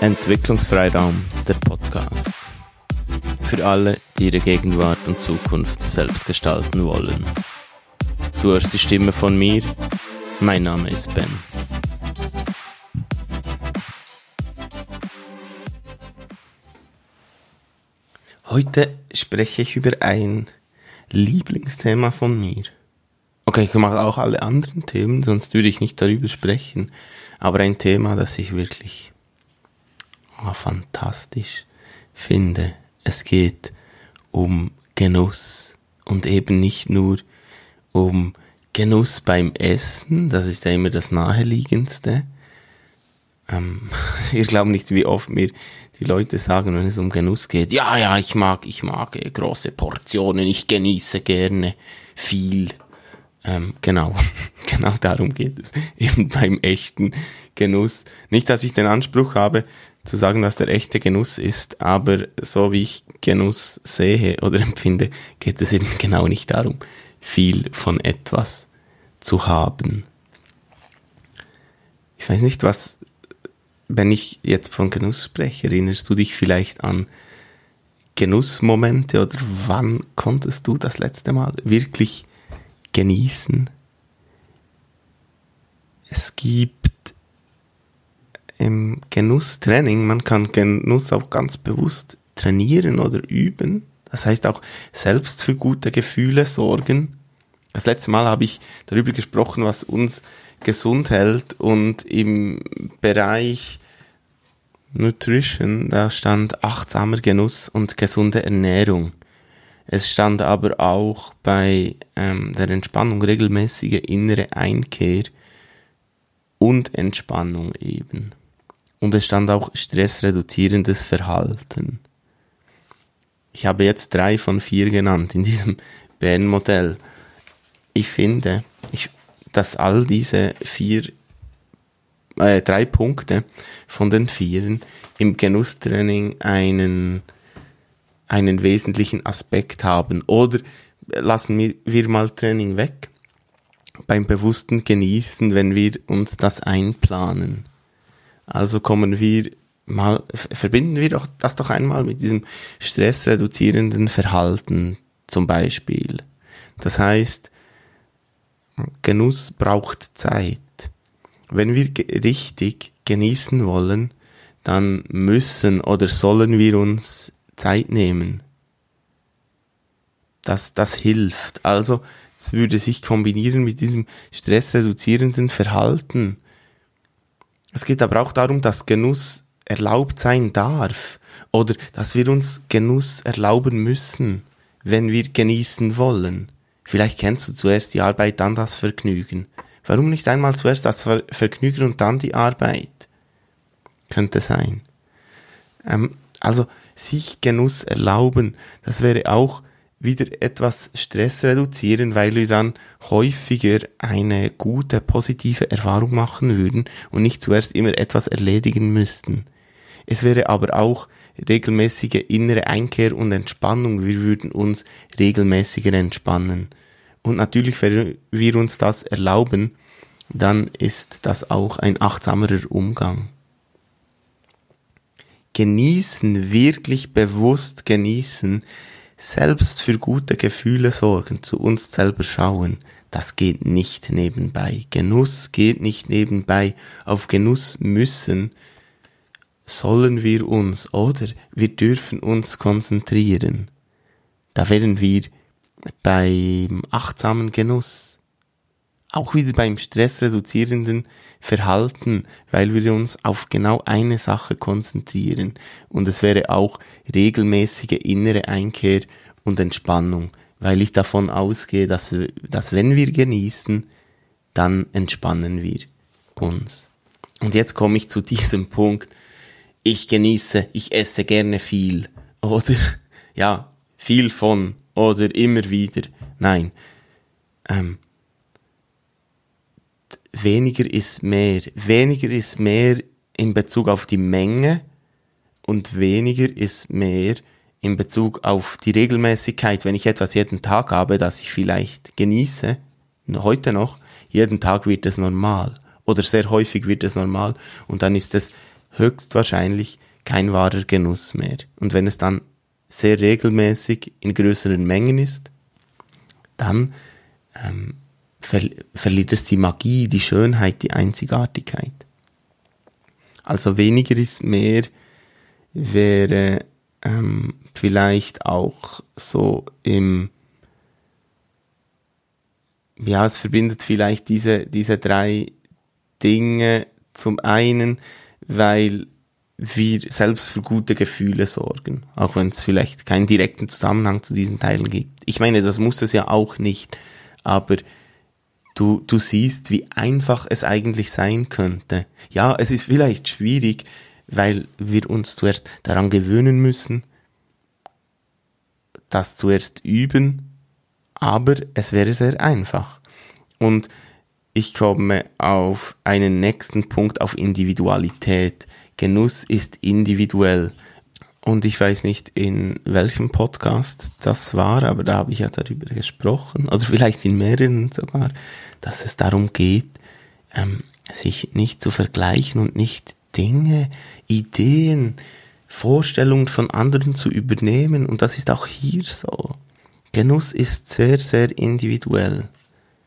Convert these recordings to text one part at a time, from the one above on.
Entwicklungsfreiraum, der Podcast. Für alle, die ihre Gegenwart und Zukunft selbst gestalten wollen. Du hörst die Stimme von mir. Mein Name ist Ben. Heute spreche ich über ein Lieblingsthema von mir. Okay, ich mache auch alle anderen Themen, sonst würde ich nicht darüber sprechen. Aber ein Thema, das ich wirklich fantastisch finde. Es geht um Genuss und eben nicht nur um Genuss beim Essen, das ist ja immer das naheliegendste. Ähm, ihr glaubt nicht, wie oft mir die Leute sagen, wenn es um Genuss geht, ja, ja, ich mag, ich mag äh, große Portionen, ich genieße gerne viel. Ähm, genau, genau darum geht es. Eben beim echten Genuss. Nicht, dass ich den Anspruch habe, zu sagen, was der echte Genuss ist, aber so wie ich Genuss sehe oder empfinde, geht es eben genau nicht darum, viel von etwas zu haben. Ich weiß nicht, was, wenn ich jetzt von Genuss spreche, erinnerst du dich vielleicht an Genussmomente oder wann konntest du das letzte Mal wirklich genießen? Es gibt im Genusstraining, man kann Genuss auch ganz bewusst trainieren oder üben. Das heißt auch selbst für gute Gefühle sorgen. Das letzte Mal habe ich darüber gesprochen, was uns gesund hält und im Bereich Nutrition, da stand achtsamer Genuss und gesunde Ernährung. Es stand aber auch bei ähm, der Entspannung regelmäßige innere Einkehr und Entspannung eben. Und es stand auch stressreduzierendes Verhalten. Ich habe jetzt drei von vier genannt in diesem Bärenmodell. Ich finde, ich, dass all diese vier, äh, drei Punkte von den vieren im Genusstraining einen, einen wesentlichen Aspekt haben. Oder lassen wir, wir mal Training weg beim bewussten Genießen, wenn wir uns das einplanen. Also kommen wir mal, verbinden wir doch das doch einmal mit diesem stressreduzierenden Verhalten zum Beispiel. Das heißt, Genuss braucht Zeit. Wenn wir richtig genießen wollen, dann müssen oder sollen wir uns Zeit nehmen. Das, das hilft. Also, es würde sich kombinieren mit diesem stressreduzierenden Verhalten. Es geht aber auch darum, dass Genuss erlaubt sein darf oder dass wir uns Genuss erlauben müssen, wenn wir genießen wollen. Vielleicht kennst du zuerst die Arbeit, dann das Vergnügen. Warum nicht einmal zuerst das Vergnügen und dann die Arbeit? Könnte sein. Ähm, also sich Genuss erlauben, das wäre auch wieder etwas Stress reduzieren, weil wir dann häufiger eine gute, positive Erfahrung machen würden und nicht zuerst immer etwas erledigen müssten. Es wäre aber auch regelmäßige innere Einkehr und Entspannung. Wir würden uns regelmäßiger entspannen. Und natürlich, wenn wir uns das erlauben, dann ist das auch ein achtsamerer Umgang. Genießen, wirklich bewusst genießen, selbst für gute Gefühle sorgen, zu uns selber schauen, das geht nicht nebenbei. Genuss geht nicht nebenbei. Auf Genuss müssen, sollen wir uns oder wir dürfen uns konzentrieren. Da wären wir beim achtsamen Genuss. Auch wieder beim stressreduzierenden Verhalten, weil wir uns auf genau eine Sache konzentrieren. Und es wäre auch regelmäßige innere Einkehr und Entspannung, weil ich davon ausgehe, dass, wir, dass wenn wir genießen, dann entspannen wir uns. Und jetzt komme ich zu diesem Punkt. Ich genieße, ich esse gerne viel. Oder, ja, viel von. Oder immer wieder. Nein. Ähm, weniger ist mehr. Weniger ist mehr in Bezug auf die Menge und weniger ist mehr in Bezug auf die Regelmäßigkeit. Wenn ich etwas jeden Tag habe, das ich vielleicht genieße, heute noch, jeden Tag wird es normal oder sehr häufig wird es normal und dann ist es höchstwahrscheinlich kein wahrer Genuss mehr. Und wenn es dann sehr regelmäßig in größeren Mengen ist, dann ähm, ver verliert es die Magie, die Schönheit, die Einzigartigkeit. Also weniger ist mehr wäre ähm, vielleicht auch so im ja, es verbindet vielleicht diese, diese drei Dinge zum einen, weil wir selbst für gute Gefühle sorgen, auch wenn es vielleicht keinen direkten Zusammenhang zu diesen Teilen gibt. Ich meine, das muss es ja auch nicht, aber du, du siehst, wie einfach es eigentlich sein könnte. Ja, es ist vielleicht schwierig, weil wir uns zuerst daran gewöhnen müssen, das zuerst üben, aber es wäre sehr einfach. Und ich komme auf einen nächsten Punkt, auf Individualität. Genuss ist individuell. Und ich weiß nicht, in welchem Podcast das war, aber da habe ich ja darüber gesprochen, oder vielleicht in mehreren sogar, dass es darum geht, ähm, sich nicht zu vergleichen und nicht Dinge, Ideen, Vorstellungen von anderen zu übernehmen. Und das ist auch hier so. Genuss ist sehr, sehr individuell.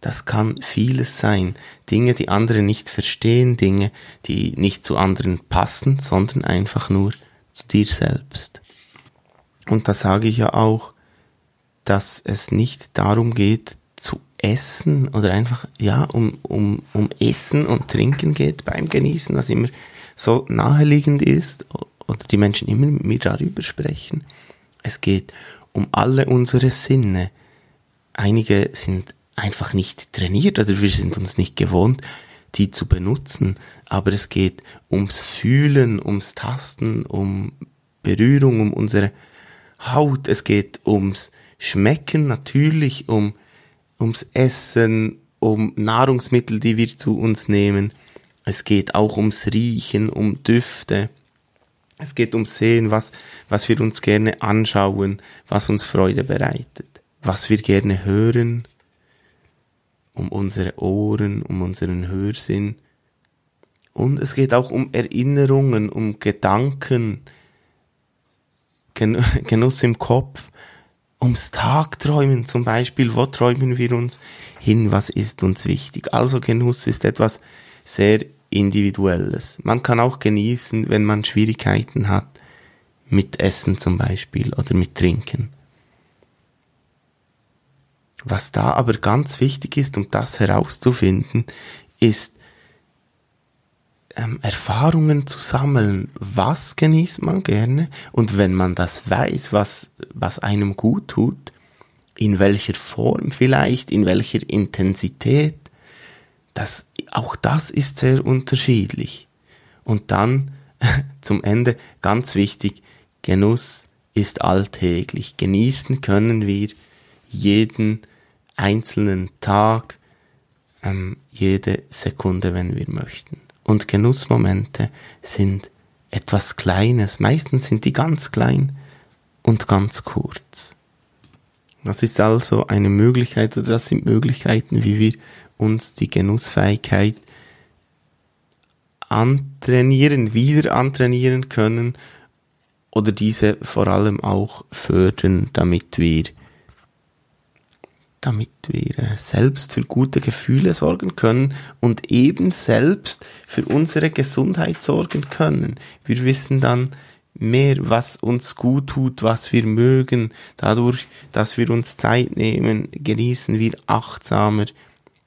Das kann vieles sein. Dinge, die andere nicht verstehen, Dinge, die nicht zu anderen passen, sondern einfach nur zu dir selbst. Und da sage ich ja auch, dass es nicht darum geht, zu essen oder einfach, ja, um, um, um Essen und Trinken geht beim Genießen, was immer so naheliegend ist oder die Menschen immer mit mir darüber sprechen. Es geht um alle unsere Sinne. Einige sind einfach nicht trainiert oder wir sind uns nicht gewohnt, die zu benutzen. Aber es geht ums Fühlen, ums Tasten, um Berührung, um unsere Haut. Es geht ums Schmecken natürlich, um ums Essen, um Nahrungsmittel, die wir zu uns nehmen. Es geht auch ums Riechen, um Düfte. Es geht ums Sehen, was, was wir uns gerne anschauen, was uns Freude bereitet, was wir gerne hören, um unsere Ohren, um unseren Hörsinn. Und es geht auch um Erinnerungen, um Gedanken, Genuss im Kopf, ums Tagträumen zum Beispiel. Wo träumen wir uns hin? Was ist uns wichtig? Also Genuss ist etwas sehr Individuelles. Man kann auch genießen, wenn man Schwierigkeiten hat, mit Essen zum Beispiel oder mit Trinken. Was da aber ganz wichtig ist, um das herauszufinden, ist ähm, Erfahrungen zu sammeln. Was genießt man gerne? Und wenn man das weiß, was, was einem gut tut, in welcher Form vielleicht, in welcher Intensität, das, auch das ist sehr unterschiedlich. Und dann zum Ende ganz wichtig, Genuss ist alltäglich. Genießen können wir jeden einzelnen Tag, ähm, jede Sekunde, wenn wir möchten. Und Genussmomente sind etwas Kleines. Meistens sind die ganz klein und ganz kurz. Das ist also eine Möglichkeit oder das sind Möglichkeiten, wie wir uns die Genussfähigkeit antrainieren, wieder antrainieren können oder diese vor allem auch fördern, damit wir damit wir äh, selbst für gute Gefühle sorgen können und eben selbst für unsere Gesundheit sorgen können. Wir wissen dann mehr, was uns gut tut, was wir mögen. Dadurch, dass wir uns Zeit nehmen, genießen wir achtsamer.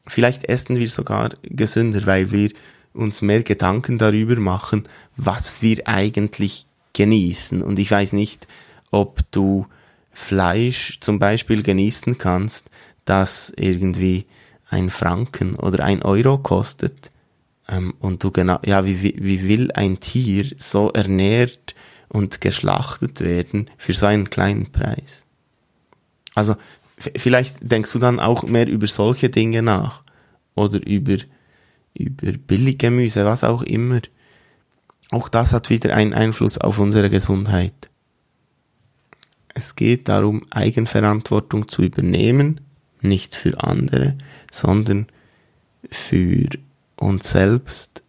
Vielleicht essen wir sogar gesünder, weil wir uns mehr Gedanken darüber machen, was wir eigentlich genießen. Und ich weiß nicht, ob du Fleisch zum Beispiel genießen kannst, das irgendwie ein Franken oder ein Euro kostet ähm, und du genau, ja, wie, wie will ein Tier so ernährt und geschlachtet werden für so einen kleinen Preis? Also vielleicht denkst du dann auch mehr über solche Dinge nach oder über über Billiggemüse, was auch immer. Auch das hat wieder einen Einfluss auf unsere Gesundheit. Es geht darum, Eigenverantwortung zu übernehmen nicht für andere, sondern für uns selbst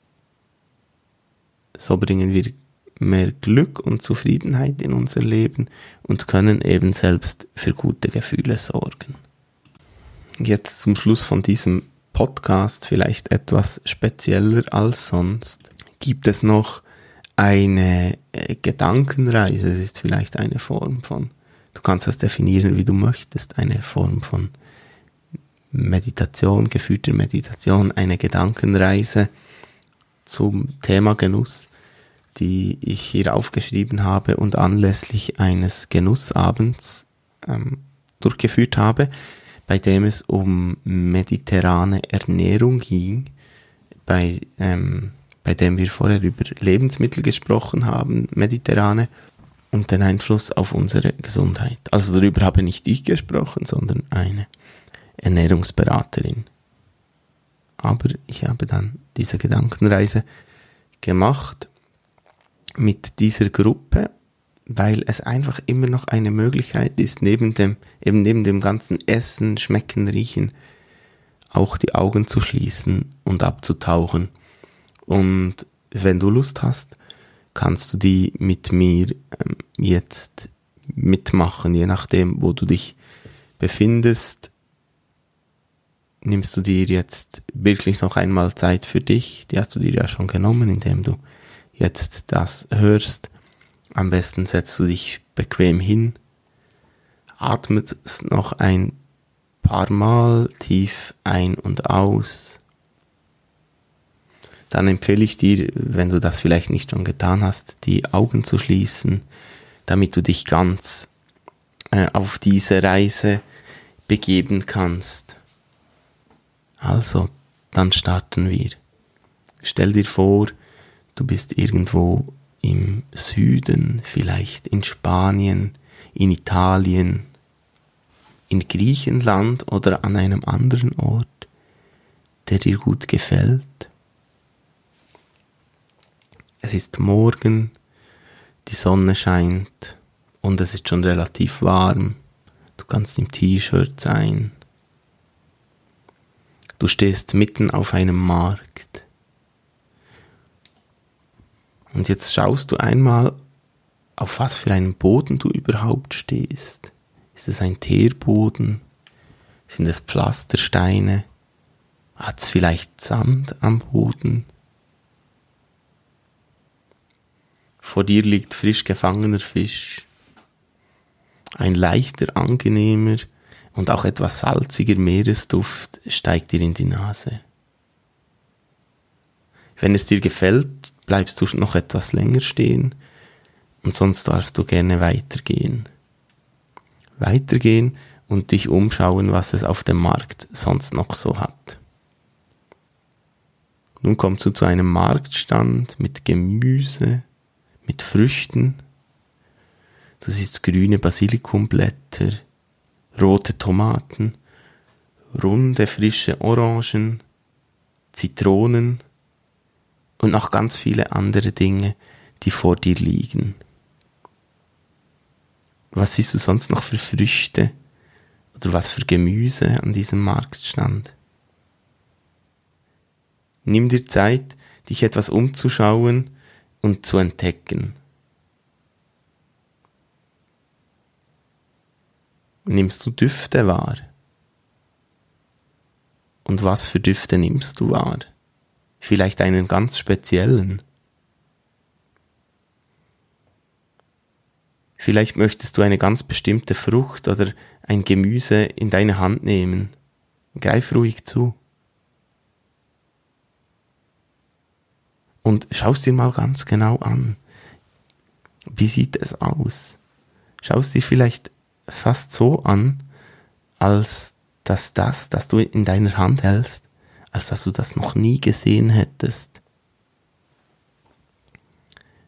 So bringen wir mehr Glück und Zufriedenheit in unser Leben und können eben selbst für gute Gefühle sorgen. Jetzt zum Schluss von diesem Podcast vielleicht etwas spezieller als sonst. Gibt es noch eine äh, Gedankenreise? Es ist vielleicht eine Form von, du kannst das definieren, wie du möchtest, eine Form von Meditation, geführte Meditation, eine Gedankenreise zum Thema Genuss, die ich hier aufgeschrieben habe und anlässlich eines Genussabends ähm, durchgeführt habe, bei dem es um mediterrane Ernährung ging, bei, ähm, bei dem wir vorher über Lebensmittel gesprochen haben, mediterrane, und den Einfluss auf unsere Gesundheit. Also darüber habe nicht ich gesprochen, sondern eine Ernährungsberaterin. Aber ich habe dann diese Gedankenreise gemacht mit dieser Gruppe, weil es einfach immer noch eine Möglichkeit ist, neben dem, eben neben dem ganzen Essen, Schmecken, Riechen, auch die Augen zu schließen und abzutauchen. Und wenn du Lust hast, kannst du die mit mir ähm, jetzt mitmachen, je nachdem, wo du dich befindest nimmst du dir jetzt wirklich noch einmal Zeit für dich. Die hast du dir ja schon genommen, indem du jetzt das hörst. Am besten setzt du dich bequem hin, atmest noch ein paar Mal tief ein und aus. Dann empfehle ich dir, wenn du das vielleicht nicht schon getan hast, die Augen zu schließen, damit du dich ganz äh, auf diese Reise begeben kannst. Also, dann starten wir. Stell dir vor, du bist irgendwo im Süden, vielleicht in Spanien, in Italien, in Griechenland oder an einem anderen Ort, der dir gut gefällt. Es ist morgen, die Sonne scheint und es ist schon relativ warm. Du kannst im T-Shirt sein, Du stehst mitten auf einem Markt. Und jetzt schaust du einmal, auf was für einen Boden du überhaupt stehst. Ist es ein Teerboden? Sind es Pflastersteine? Hat es vielleicht Sand am Boden? Vor dir liegt frisch gefangener Fisch. Ein leichter, angenehmer, und auch etwas salziger Meeresduft steigt dir in die Nase. Wenn es dir gefällt, bleibst du noch etwas länger stehen und sonst darfst du gerne weitergehen. Weitergehen und dich umschauen, was es auf dem Markt sonst noch so hat. Nun kommst du zu einem Marktstand mit Gemüse, mit Früchten. Du siehst grüne Basilikumblätter, rote Tomaten, runde frische Orangen, Zitronen und noch ganz viele andere Dinge, die vor dir liegen. Was siehst du sonst noch für Früchte oder was für Gemüse an diesem Marktstand? Nimm dir Zeit, dich etwas umzuschauen und zu entdecken. nimmst du Düfte wahr? Und was für Düfte nimmst du wahr? Vielleicht einen ganz speziellen. Vielleicht möchtest du eine ganz bestimmte Frucht oder ein Gemüse in deine Hand nehmen. Greif ruhig zu. Und schaust dir mal ganz genau an. Wie sieht es aus? Schaust dir vielleicht fast so an, als dass das, das du in deiner Hand hältst, als dass du das noch nie gesehen hättest.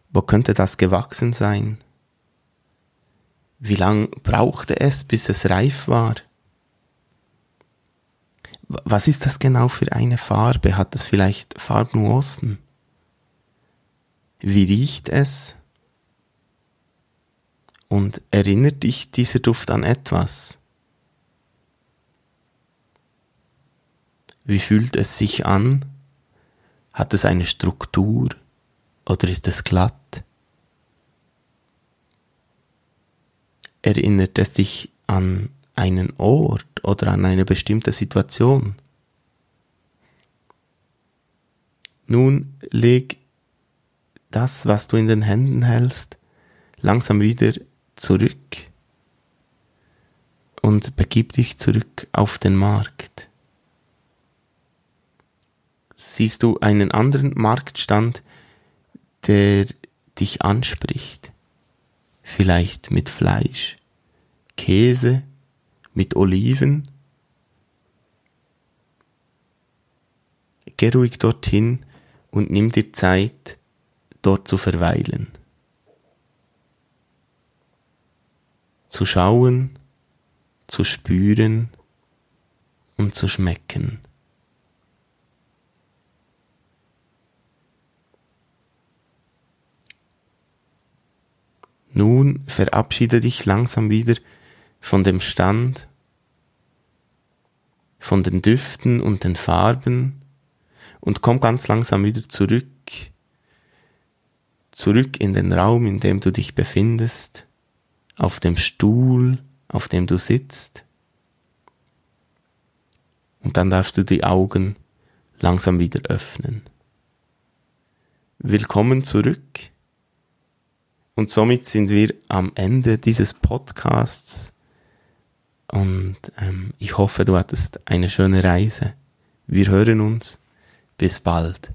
Wo könnte das gewachsen sein? Wie lang brauchte es, bis es reif war? Was ist das genau für eine Farbe? Hat es vielleicht Farbnuancen? Wie riecht es? Und erinnert dich dieser Duft an etwas? Wie fühlt es sich an? Hat es eine Struktur oder ist es glatt? Erinnert es dich an einen Ort oder an eine bestimmte Situation? Nun leg das, was du in den Händen hältst, langsam wieder zurück und begib dich zurück auf den Markt. Siehst du einen anderen Marktstand, der dich anspricht? Vielleicht mit Fleisch, Käse, mit Oliven? Geh ruhig dorthin und nimm dir Zeit, dort zu verweilen. Zu schauen, zu spüren und zu schmecken. Nun verabschiede dich langsam wieder von dem Stand, von den Düften und den Farben und komm ganz langsam wieder zurück, zurück in den Raum, in dem du dich befindest, auf dem Stuhl, auf dem du sitzt. Und dann darfst du die Augen langsam wieder öffnen. Willkommen zurück. Und somit sind wir am Ende dieses Podcasts. Und ähm, ich hoffe, du hattest eine schöne Reise. Wir hören uns. Bis bald.